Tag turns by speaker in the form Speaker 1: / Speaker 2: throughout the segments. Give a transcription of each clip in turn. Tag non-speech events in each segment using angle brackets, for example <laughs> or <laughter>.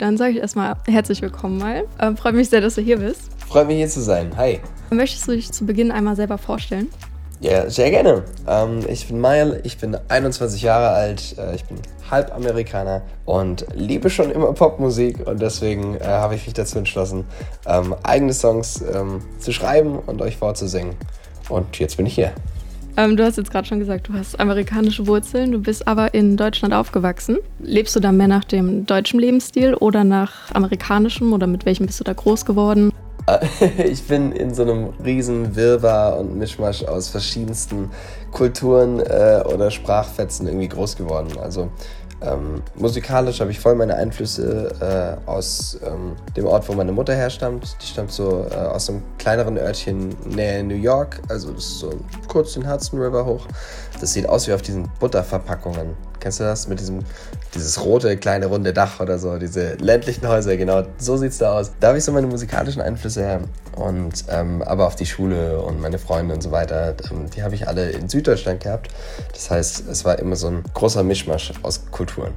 Speaker 1: Dann sage ich erstmal herzlich willkommen mal. Ähm, Freue mich sehr, dass du hier bist.
Speaker 2: Freut mich hier zu sein. Hi.
Speaker 1: Möchtest du dich zu Beginn einmal selber vorstellen?
Speaker 2: Ja, sehr gerne. Ähm, ich bin Mael, ich bin 21 Jahre alt, äh, ich bin halb Amerikaner und liebe schon immer Popmusik und deswegen äh, habe ich mich dazu entschlossen, ähm, eigene Songs ähm, zu schreiben und euch vorzusingen. Und jetzt bin ich hier.
Speaker 1: Ähm, du hast jetzt gerade schon gesagt, du hast amerikanische Wurzeln, du bist aber in Deutschland aufgewachsen. Lebst du da mehr nach dem deutschen Lebensstil oder nach amerikanischem oder mit welchem bist du da groß geworden? <laughs>
Speaker 2: Ich bin in so einem riesen Wirrwarr und Mischmasch aus verschiedensten Kulturen äh, oder Sprachfetzen irgendwie groß geworden. Also ähm, musikalisch habe ich voll meine Einflüsse äh, aus ähm, dem Ort, wo meine Mutter herstammt. Die stammt so äh, aus einem kleineren Örtchen näher New York, also das ist so kurz den Hudson River hoch. Das sieht aus wie auf diesen Butterverpackungen. Kennst du das mit diesem dieses rote kleine runde Dach oder so, diese ländlichen Häuser, genau, so sieht es da aus. Da habe ich so meine musikalischen Einflüsse her. Und ähm, aber auf die Schule und meine Freunde und so weiter, ähm, die habe ich alle in Süddeutschland gehabt. Das heißt, es war immer so ein großer Mischmasch aus Kulturen.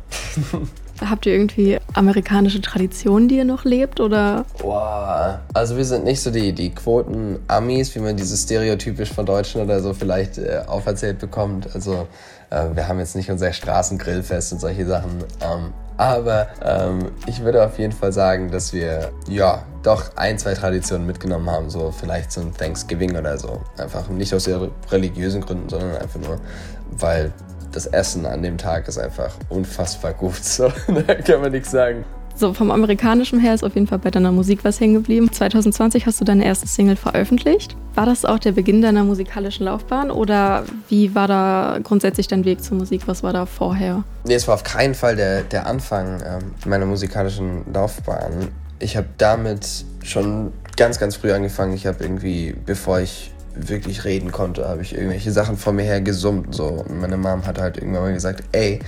Speaker 2: <laughs>
Speaker 1: Habt ihr irgendwie amerikanische Traditionen, die ihr noch lebt? Oder?
Speaker 2: Boah, also wir sind nicht so die, die Quoten-Amis, wie man dieses stereotypisch von Deutschen oder so vielleicht äh, auferzählt bekommt. Also äh, wir haben jetzt nicht unser Straßengrillfest und solche Sachen. Ähm, aber ähm, ich würde auf jeden Fall sagen, dass wir ja doch ein, zwei Traditionen mitgenommen haben, so vielleicht ein Thanksgiving oder so. Einfach nicht aus religiösen Gründen, sondern einfach nur, weil das Essen an dem Tag ist einfach unfassbar gut. <laughs> So, da kann man nichts sagen.
Speaker 1: So, vom amerikanischen her ist auf jeden Fall bei deiner Musik was hängen geblieben. 2020 hast du deine erste Single veröffentlicht. War das auch der Beginn deiner musikalischen Laufbahn oder wie war da grundsätzlich dein Weg zur Musik? Was war da vorher?
Speaker 2: Nee, es war auf keinen Fall der, der Anfang ähm, meiner musikalischen Laufbahn. Ich habe damit schon ganz, ganz früh angefangen. Ich habe irgendwie, bevor ich wirklich reden konnte, habe ich irgendwelche Sachen vor mir her gesummt. So. Und meine Mom hat halt irgendwann mal gesagt, ey,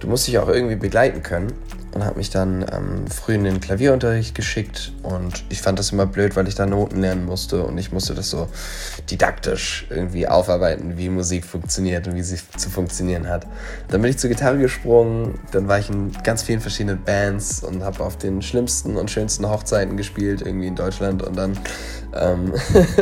Speaker 2: du musst dich auch irgendwie begleiten können und hat mich dann ähm, früh in den Klavierunterricht geschickt und ich fand das immer blöd, weil ich da Noten lernen musste und ich musste das so didaktisch irgendwie aufarbeiten, wie Musik funktioniert und wie sie zu funktionieren hat. Dann bin ich zur Gitarre gesprungen, dann war ich in ganz vielen verschiedenen Bands und habe auf den schlimmsten und schönsten Hochzeiten gespielt, irgendwie in Deutschland und dann ähm,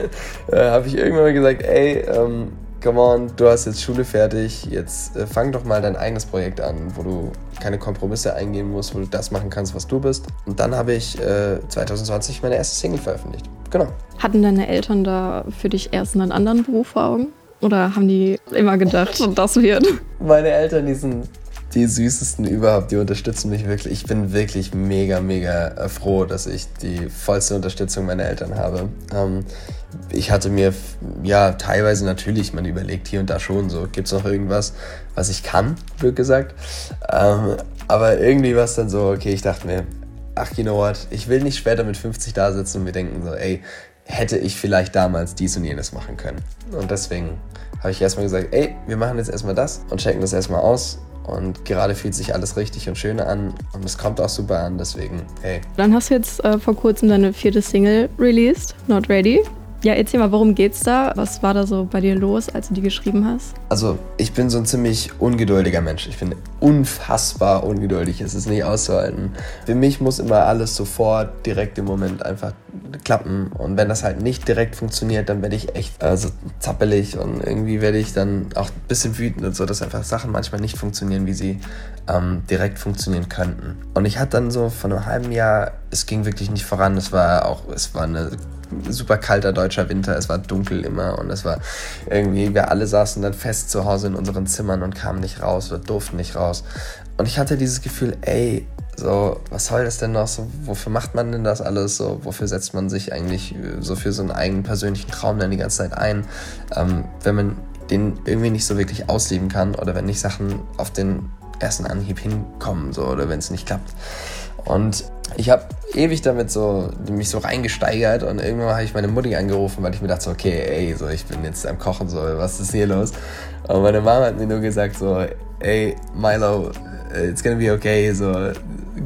Speaker 2: <laughs> äh, habe ich irgendwann mal gesagt, ey, ähm, come on, du hast jetzt Schule fertig, jetzt äh, fang doch mal dein eigenes Projekt an, wo du keine Kompromisse eingehen musst, wo du das machen kannst, was du bist. Und dann habe ich äh, 2020 meine erste Single veröffentlicht. Genau.
Speaker 1: Hatten deine Eltern da für dich erst einen anderen Beruf vor Augen? Oder haben die immer gedacht, <laughs> das wird?
Speaker 2: Meine Eltern, die sind die süßesten überhaupt, die unterstützen mich wirklich. Ich bin wirklich mega, mega äh, froh, dass ich die vollste Unterstützung meiner Eltern habe. Ähm, ich hatte mir, ja, teilweise natürlich, man überlegt hier und da schon so, gibt es noch irgendwas, was ich kann, wird gesagt. Ähm, aber irgendwie war es dann so, okay, ich dachte mir, ach, you know what, ich will nicht später mit 50 da sitzen und mir denken so, ey, hätte ich vielleicht damals dies und jenes machen können. Und deswegen habe ich erstmal gesagt, ey, wir machen jetzt erstmal das und checken das erstmal aus und gerade fühlt sich alles richtig und schön an und es kommt auch super an, deswegen, hey.
Speaker 1: Dann hast du jetzt äh, vor kurzem deine vierte Single released, Not Ready. Ja, erzähl mal, worum geht's da? Was war da so bei dir los, als du die geschrieben hast?
Speaker 2: Also, ich bin so ein ziemlich ungeduldiger Mensch. Ich bin unfassbar ungeduldig. Es ist nicht auszuhalten. Für mich muss immer alles sofort, direkt im Moment einfach klappen. Und wenn das halt nicht direkt funktioniert, dann werde ich echt also, zappelig und irgendwie werde ich dann auch ein bisschen wütend und so, dass einfach Sachen manchmal nicht funktionieren, wie sie ähm, direkt funktionieren könnten. Und ich hatte dann so vor einem halben Jahr, es ging wirklich nicht voran. Es war auch, es war eine super kalter deutscher Winter, es war dunkel immer und es war irgendwie, wir alle saßen dann fest zu Hause in unseren Zimmern und kamen nicht raus oder durften nicht raus. Und ich hatte dieses Gefühl, ey, so, was soll das denn noch? So, wofür macht man denn das alles? So, wofür setzt man sich eigentlich so für so einen eigenen persönlichen Traum dann die ganze Zeit ein, ähm, wenn man den irgendwie nicht so wirklich ausleben kann oder wenn nicht Sachen auf den ersten Anhieb hinkommen, so, oder wenn es nicht klappt. Und ich habe ewig damit so, mich so reingesteigert und irgendwann habe ich meine Mutti angerufen, weil ich mir dachte, so, okay, ey, so, ich bin jetzt am Kochen, so, was ist hier los? Und meine Mama hat mir nur gesagt, so, ey, Milo, it's gonna be okay, so,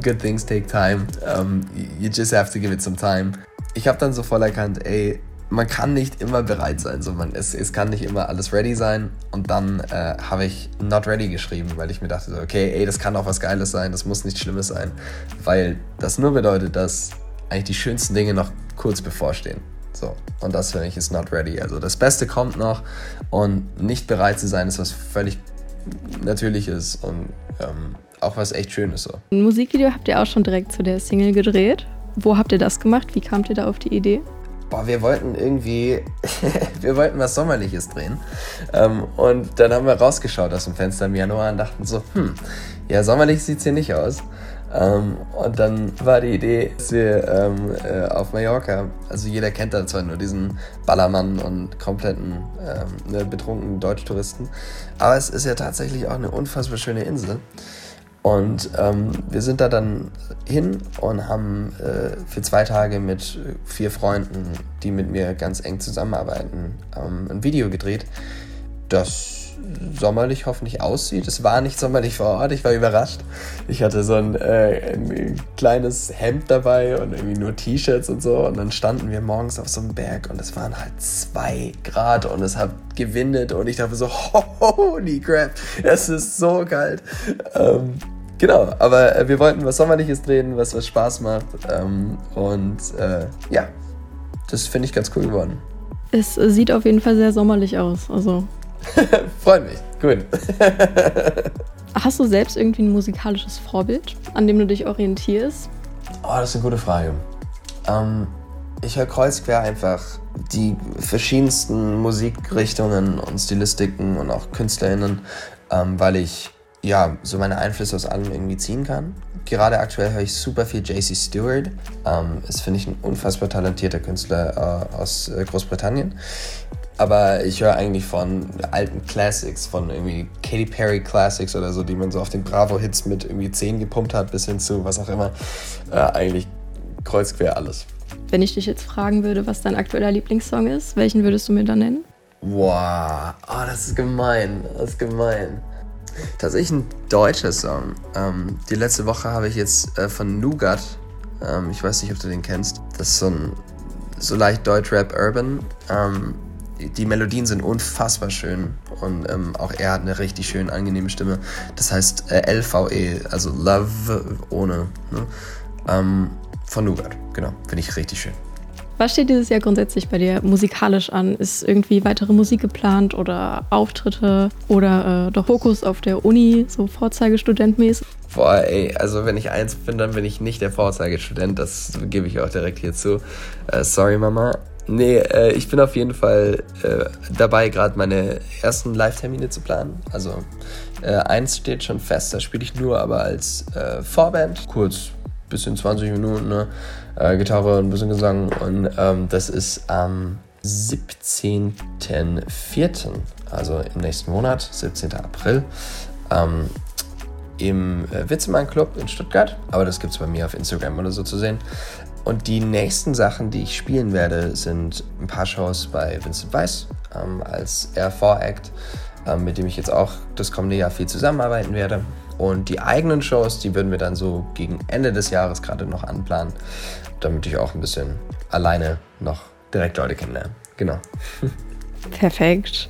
Speaker 2: good things take time, um, you just have to give it some time. Ich habe dann so voll erkannt, ey, man kann nicht immer bereit sein. So, man, es, es kann nicht immer alles ready sein. Und dann äh, habe ich Not Ready geschrieben, weil ich mir dachte, so, okay, ey, das kann auch was Geiles sein, das muss nichts Schlimmes sein. Weil das nur bedeutet, dass eigentlich die schönsten Dinge noch kurz bevorstehen. So, und das finde ich ist Not Ready. Also das Beste kommt noch und nicht bereit zu sein, ist was völlig Natürliches und ähm, auch was echt Schönes. So.
Speaker 1: Ein Musikvideo habt ihr auch schon direkt zu der Single gedreht. Wo habt ihr das gemacht? Wie kamt ihr da auf die Idee?
Speaker 2: Boah, wir wollten irgendwie, <laughs> wir wollten was Sommerliches drehen. Ähm, und dann haben wir rausgeschaut aus dem Fenster im Januar und dachten so, hm, ja, sommerlich sieht es hier nicht aus. Ähm, und dann war die Idee, dass wir ähm, äh, auf Mallorca, also jeder kennt da zwar nur diesen Ballermann und kompletten ähm, ne, betrunkenen Deutschtouristen, aber es ist ja tatsächlich auch eine unfassbar schöne Insel. Und ähm, wir sind da dann hin und haben äh, für zwei Tage mit vier Freunden, die mit mir ganz eng zusammenarbeiten, ähm, ein Video gedreht, das sommerlich hoffentlich aussieht. Es war nicht sommerlich vor Ort, ich war überrascht. Ich hatte so ein, äh, ein kleines Hemd dabei und irgendwie nur T-Shirts und so. Und dann standen wir morgens auf so einem Berg und es waren halt zwei Grad und es hat gewindet und ich dachte so, <laughs> holy crap, es ist so kalt. Ähm, genau, aber äh, wir wollten was Sommerliches drehen, was, was Spaß macht. Ähm, und äh, ja, das finde ich ganz cool geworden.
Speaker 1: Es sieht auf jeden Fall sehr sommerlich aus. Also <laughs>
Speaker 2: Freut mich. Gut. <laughs>
Speaker 1: Hast du selbst irgendwie ein musikalisches Vorbild, an dem du dich orientierst?
Speaker 2: Oh, das ist eine gute Frage. Ähm, ich höre kreuzquer einfach die verschiedensten Musikrichtungen und Stilistiken und auch KünstlerInnen, ähm, weil ich ja so meine Einflüsse aus allem irgendwie ziehen kann. Gerade aktuell höre ich super viel JC Stewart. Ähm, ist, finde ich, ein unfassbar talentierter Künstler äh, aus äh, Großbritannien. Aber ich höre eigentlich von alten Classics, von irgendwie Katy Perry Classics oder so, die man so auf den Bravo-Hits mit irgendwie 10 gepumpt hat, bis hin zu was auch immer. Äh, eigentlich kreuzquer alles.
Speaker 1: Wenn ich dich jetzt fragen würde, was dein aktueller Lieblingssong ist, welchen würdest du mir dann nennen?
Speaker 2: Wow, oh, das ist gemein, das ist gemein. Tatsächlich ein deutscher Song. Ähm, die letzte Woche habe ich jetzt äh, von Nougat, ähm, ich weiß nicht, ob du den kennst, das ist so ein so leicht Deutsch-Rap-Urban. Ähm, die Melodien sind unfassbar schön und ähm, auch er hat eine richtig schön angenehme Stimme. Das heißt äh, LVE, also Love ohne, ne? ähm, von Nougat. Genau, finde ich richtig schön.
Speaker 1: Was steht dieses Jahr grundsätzlich bei dir musikalisch an? Ist irgendwie weitere Musik geplant oder Auftritte oder äh, doch Fokus auf der Uni, so Vorzeigestudentmäßig?
Speaker 2: Boah, ey, also wenn ich eins bin, dann bin ich nicht der Vorzeigestudent, das gebe ich auch direkt hier zu. Äh, sorry, Mama. Nee, äh, ich bin auf jeden Fall äh, dabei, gerade meine ersten Live-Termine zu planen. Also äh, eins steht schon fest, da spiele ich nur aber als äh, Vorband, kurz bis in 20 Minuten, ne? Äh, Gitarre und ein bisschen Gesang. Und ähm, das ist am 17.04., also im nächsten Monat, 17. April. Ähm, im äh, Witzemann Club in Stuttgart, aber das gibt es bei mir auf Instagram oder so zu sehen. Und die nächsten Sachen, die ich spielen werde, sind ein paar Shows bei Vincent Weiss ähm, als R4-Act, ähm, mit dem ich jetzt auch das kommende Jahr viel zusammenarbeiten werde. Und die eigenen Shows, die würden wir dann so gegen Ende des Jahres gerade noch anplanen, damit ich auch ein bisschen alleine noch direkt Leute kennenlerne. Genau. <laughs>
Speaker 1: Perfekt.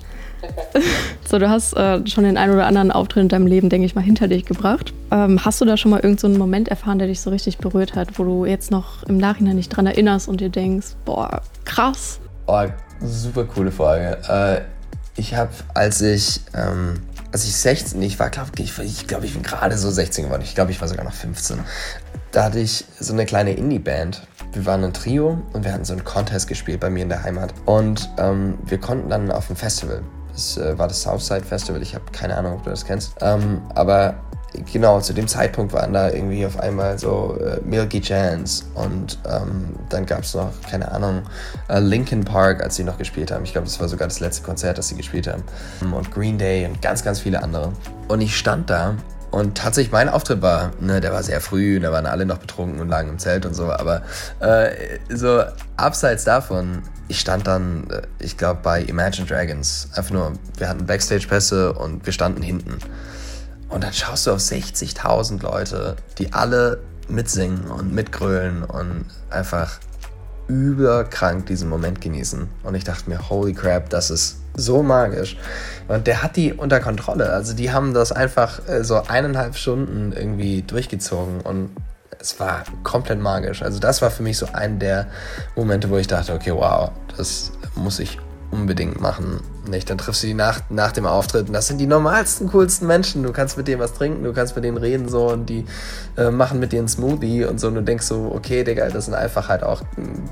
Speaker 1: so, du hast äh, schon den einen oder anderen Auftritt in deinem Leben, denke ich mal, hinter dich gebracht. Ähm, hast du da schon mal irgendeinen so Moment erfahren, der dich so richtig berührt hat, wo du jetzt noch im Nachhinein nicht dran erinnerst und dir denkst, boah, krass?
Speaker 2: Oh, super coole Frage. Äh, ich habe, als ich, ähm, als ich 16, ich war, glaube ich, ich, glaub, ich bin gerade so 16 geworden, ich glaube, ich war sogar noch 15. Da hatte ich so eine kleine Indie-Band. Wir waren ein Trio und wir hatten so einen Contest gespielt bei mir in der Heimat. Und ähm, wir konnten dann auf dem Festival das äh, war das Southside Festival. Ich habe keine Ahnung, ob du das kennst. Ähm, aber genau, zu dem Zeitpunkt waren da irgendwie auf einmal so äh, Milky Chance und ähm, dann gab es noch, keine Ahnung, äh, Linkin Park, als sie noch gespielt haben. Ich glaube, das war sogar das letzte Konzert, das sie gespielt haben. Und Green Day und ganz, ganz viele andere. Und ich stand da und tatsächlich mein Auftritt war, ne, der war sehr früh, da waren alle noch betrunken und lagen im Zelt und so, aber äh, so abseits davon, ich stand dann, äh, ich glaube, bei Imagine Dragons. Einfach nur, wir hatten Backstage-Pässe und wir standen hinten. Und dann schaust du auf 60.000 Leute, die alle mitsingen und mitgrölen und einfach überkrank diesen Moment genießen. Und ich dachte mir, holy crap, das ist so magisch. Und der hat die unter Kontrolle. Also die haben das einfach äh, so eineinhalb Stunden irgendwie durchgezogen und es war komplett magisch. Also das war für mich so ein der Momente, wo ich dachte, okay, wow, das muss ich unbedingt machen. Nicht? Dann triffst du die nach, nach dem Auftritt und das sind die normalsten, coolsten Menschen. Du kannst mit denen was trinken, du kannst mit denen reden so und die äh, machen mit dir einen Smoothie und so und du denkst so, okay, Digga, das sind einfach halt auch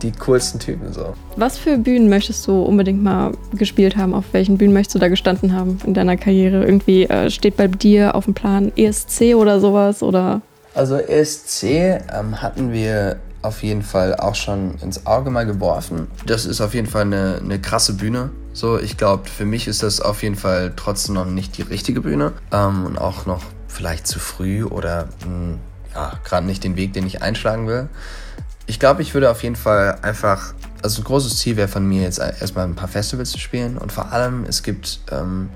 Speaker 2: die coolsten Typen so.
Speaker 1: Was für Bühnen möchtest du unbedingt mal gespielt haben? Auf welchen Bühnen möchtest du da gestanden haben in deiner Karriere? Irgendwie äh, steht bei dir auf dem Plan ESC oder sowas oder?
Speaker 2: Also ESC ähm, hatten wir auf jeden Fall auch schon ins Auge mal geworfen. Das ist auf jeden Fall eine, eine krasse Bühne. So, ich glaube, für mich ist das auf jeden Fall trotzdem noch nicht die richtige Bühne ähm, und auch noch vielleicht zu früh oder mh, hm, ja, gerade nicht den Weg, den ich einschlagen will. Ich glaube, ich würde auf jeden Fall einfach, also ein großes Ziel wäre von mir jetzt erstmal ein paar Festivals zu spielen und vor allem es gibt ähm,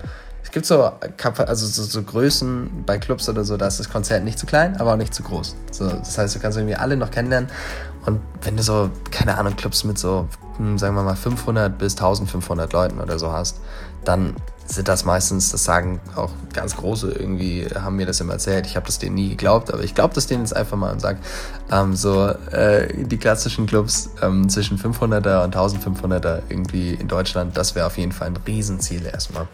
Speaker 2: gibt so, also so, so, Größen bei Clubs oder so, da ist das Konzert nicht zu klein, aber auch nicht zu groß. So, das heißt, du kannst irgendwie alle noch kennenlernen. Und wenn du so, keine Ahnung, Clubs mit so, sagen wir mal, 500 bis 1500 Leuten oder so hast, dann sind das meistens, das sagen auch ganz große irgendwie, haben mir das immer erzählt. Ich habe das denen nie geglaubt, aber ich glaube das denen jetzt einfach mal und sage, ähm, so äh, die klassischen Clubs ähm, zwischen 500er und 1500er irgendwie in Deutschland, das wäre auf jeden Fall ein Riesenziel erstmal.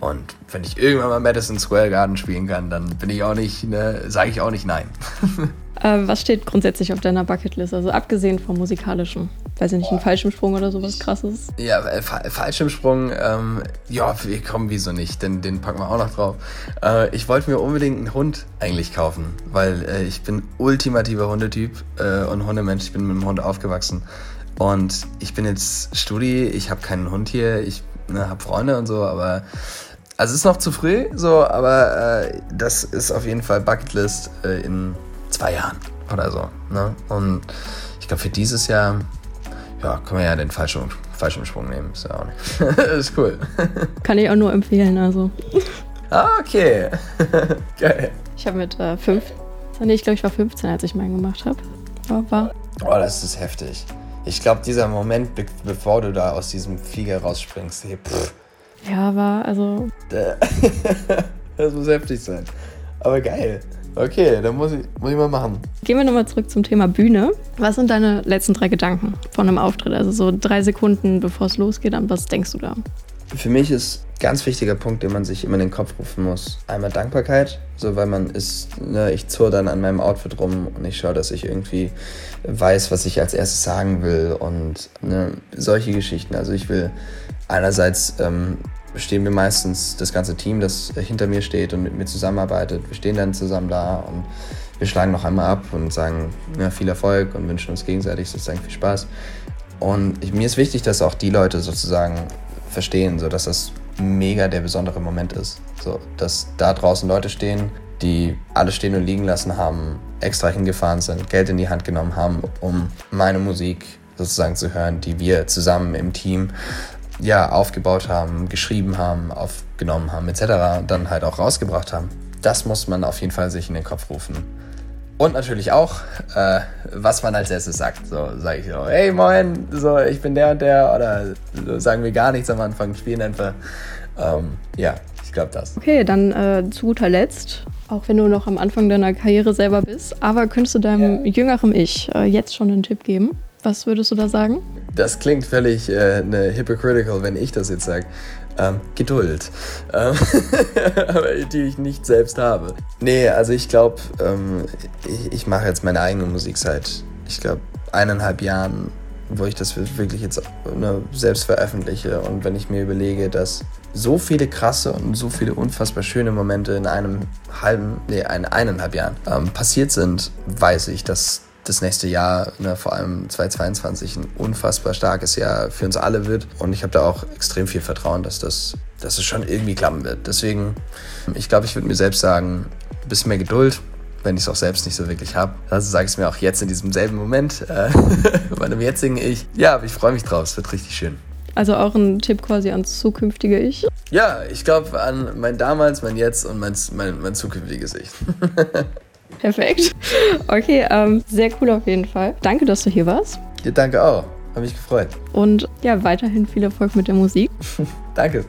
Speaker 2: Und wenn ich irgendwann mal Madison Square Garden spielen kann, dann bin ich auch nicht, ne, sage ich auch nicht nein. <laughs>
Speaker 1: äh, was steht grundsätzlich auf deiner Bucketlist? Also abgesehen vom musikalischen, weiß ich nicht, ein Fallschirmsprung oder sowas krasses?
Speaker 2: Ja, äh, Fallschirmsprung, ähm, ja, wir kommen wieso nicht, denn den packen wir auch noch drauf. Äh, ich wollte mir unbedingt einen Hund eigentlich kaufen, weil äh, ich bin ultimativer Hundetyp äh, und Hundemensch, ich bin mit dem Hund aufgewachsen. Und ich bin jetzt Studi, ich habe keinen Hund hier, ich ne, habe Freunde und so, aber also es ist noch zu früh, so, aber äh, das ist auf jeden Fall Bucketlist äh, in zwei Jahren oder so. Ne? Und ich glaube, für dieses Jahr, ja, können wir ja den Fallschirm, Fallschirmsprung nehmen. Ist ja auch nicht. <laughs> ist cool.
Speaker 1: Kann ich auch nur empfehlen, also.
Speaker 2: Ah, okay. <laughs> Geil.
Speaker 1: Ich habe mit äh, fünf, nee, ich glaube, ich war 15, als ich meinen gemacht habe.
Speaker 2: War. Oh, das ist heftig. Ich glaube, dieser Moment, be bevor du da aus diesem Flieger rausspringst, hey, pff,
Speaker 1: ja, war also. <laughs>
Speaker 2: das muss heftig sein. Aber geil. Okay, dann muss ich, muss ich mal machen.
Speaker 1: Gehen wir nochmal zurück zum Thema Bühne. Was sind deine letzten drei Gedanken von einem Auftritt? Also so drei Sekunden, bevor es losgeht, an was denkst du da?
Speaker 2: Für mich ist ein ganz wichtiger Punkt, den man sich immer in den Kopf rufen muss. Einmal Dankbarkeit, so weil man ist, ne, ich zurre dann an meinem Outfit rum und ich schaue, dass ich irgendwie weiß, was ich als erstes sagen will und ne, solche Geschichten. Also ich will einerseits ähm, stehen wir meistens das ganze Team, das hinter mir steht und mit mir zusammenarbeitet. Wir stehen dann zusammen da und wir schlagen noch einmal ab und sagen ja, viel Erfolg und wünschen uns gegenseitig sozusagen viel Spaß. Und ich, mir ist wichtig, dass auch die Leute sozusagen verstehen, so dass das mega der besondere Moment ist. So, dass da draußen Leute stehen, die alles stehen und liegen lassen haben, extra hingefahren sind, Geld in die Hand genommen haben, um meine Musik sozusagen zu hören, die wir zusammen im Team ja, aufgebaut haben, geschrieben haben, aufgenommen haben, etc. dann halt auch rausgebracht haben. Das muss man auf jeden Fall sich in den Kopf rufen. Und natürlich auch, äh, was man als erstes sagt. So sage ich so, hey moin, so ich bin der und der. Oder so sagen wir gar nichts am Anfang, spielen einfach. Ähm, ja, ich glaube das.
Speaker 1: Okay, dann äh, zu guter Letzt, auch wenn du noch am Anfang deiner Karriere selber bist, aber könntest du deinem ja. jüngeren Ich äh, jetzt schon einen Tipp geben? Was würdest du da sagen?
Speaker 2: Das klingt völlig äh, ne, hypocritical, wenn ich das jetzt sage. Ähm, Geduld. Ähm, <laughs> die ich nicht selbst habe. Nee, also ich glaube, ähm, ich, ich mache jetzt meine eigene Musik seit, ich glaube, eineinhalb Jahren, wo ich das wirklich jetzt ne, selbst veröffentliche. Und wenn ich mir überlege, dass so viele krasse und so viele unfassbar schöne Momente in einem halben, nee, ein, eineinhalb Jahren ähm, passiert sind, weiß ich, dass das nächste Jahr, ne, vor allem 2022, ein unfassbar starkes Jahr für uns alle wird. Und ich habe da auch extrem viel Vertrauen, dass das, dass es schon irgendwie klappen wird. Deswegen, ich glaube, ich würde mir selbst sagen, ein bisschen mehr Geduld, wenn ich es auch selbst nicht so wirklich habe. Also sage ich es mir auch jetzt in diesem selben Moment, äh, <laughs> bei einem jetzigen Ich. Ja, aber ich freue mich drauf, es wird richtig schön.
Speaker 1: Also auch ein Tipp quasi ans zukünftige Ich?
Speaker 2: Ja, ich glaube an mein damals, mein Jetzt und mein, mein, mein zukünftiges Ich. <laughs>
Speaker 1: Perfekt. Okay, ähm, sehr cool auf jeden Fall. Danke, dass du hier warst.
Speaker 2: Ja, danke auch. Habe mich gefreut.
Speaker 1: Und ja, weiterhin viel Erfolg mit der Musik. <laughs>
Speaker 2: Danke.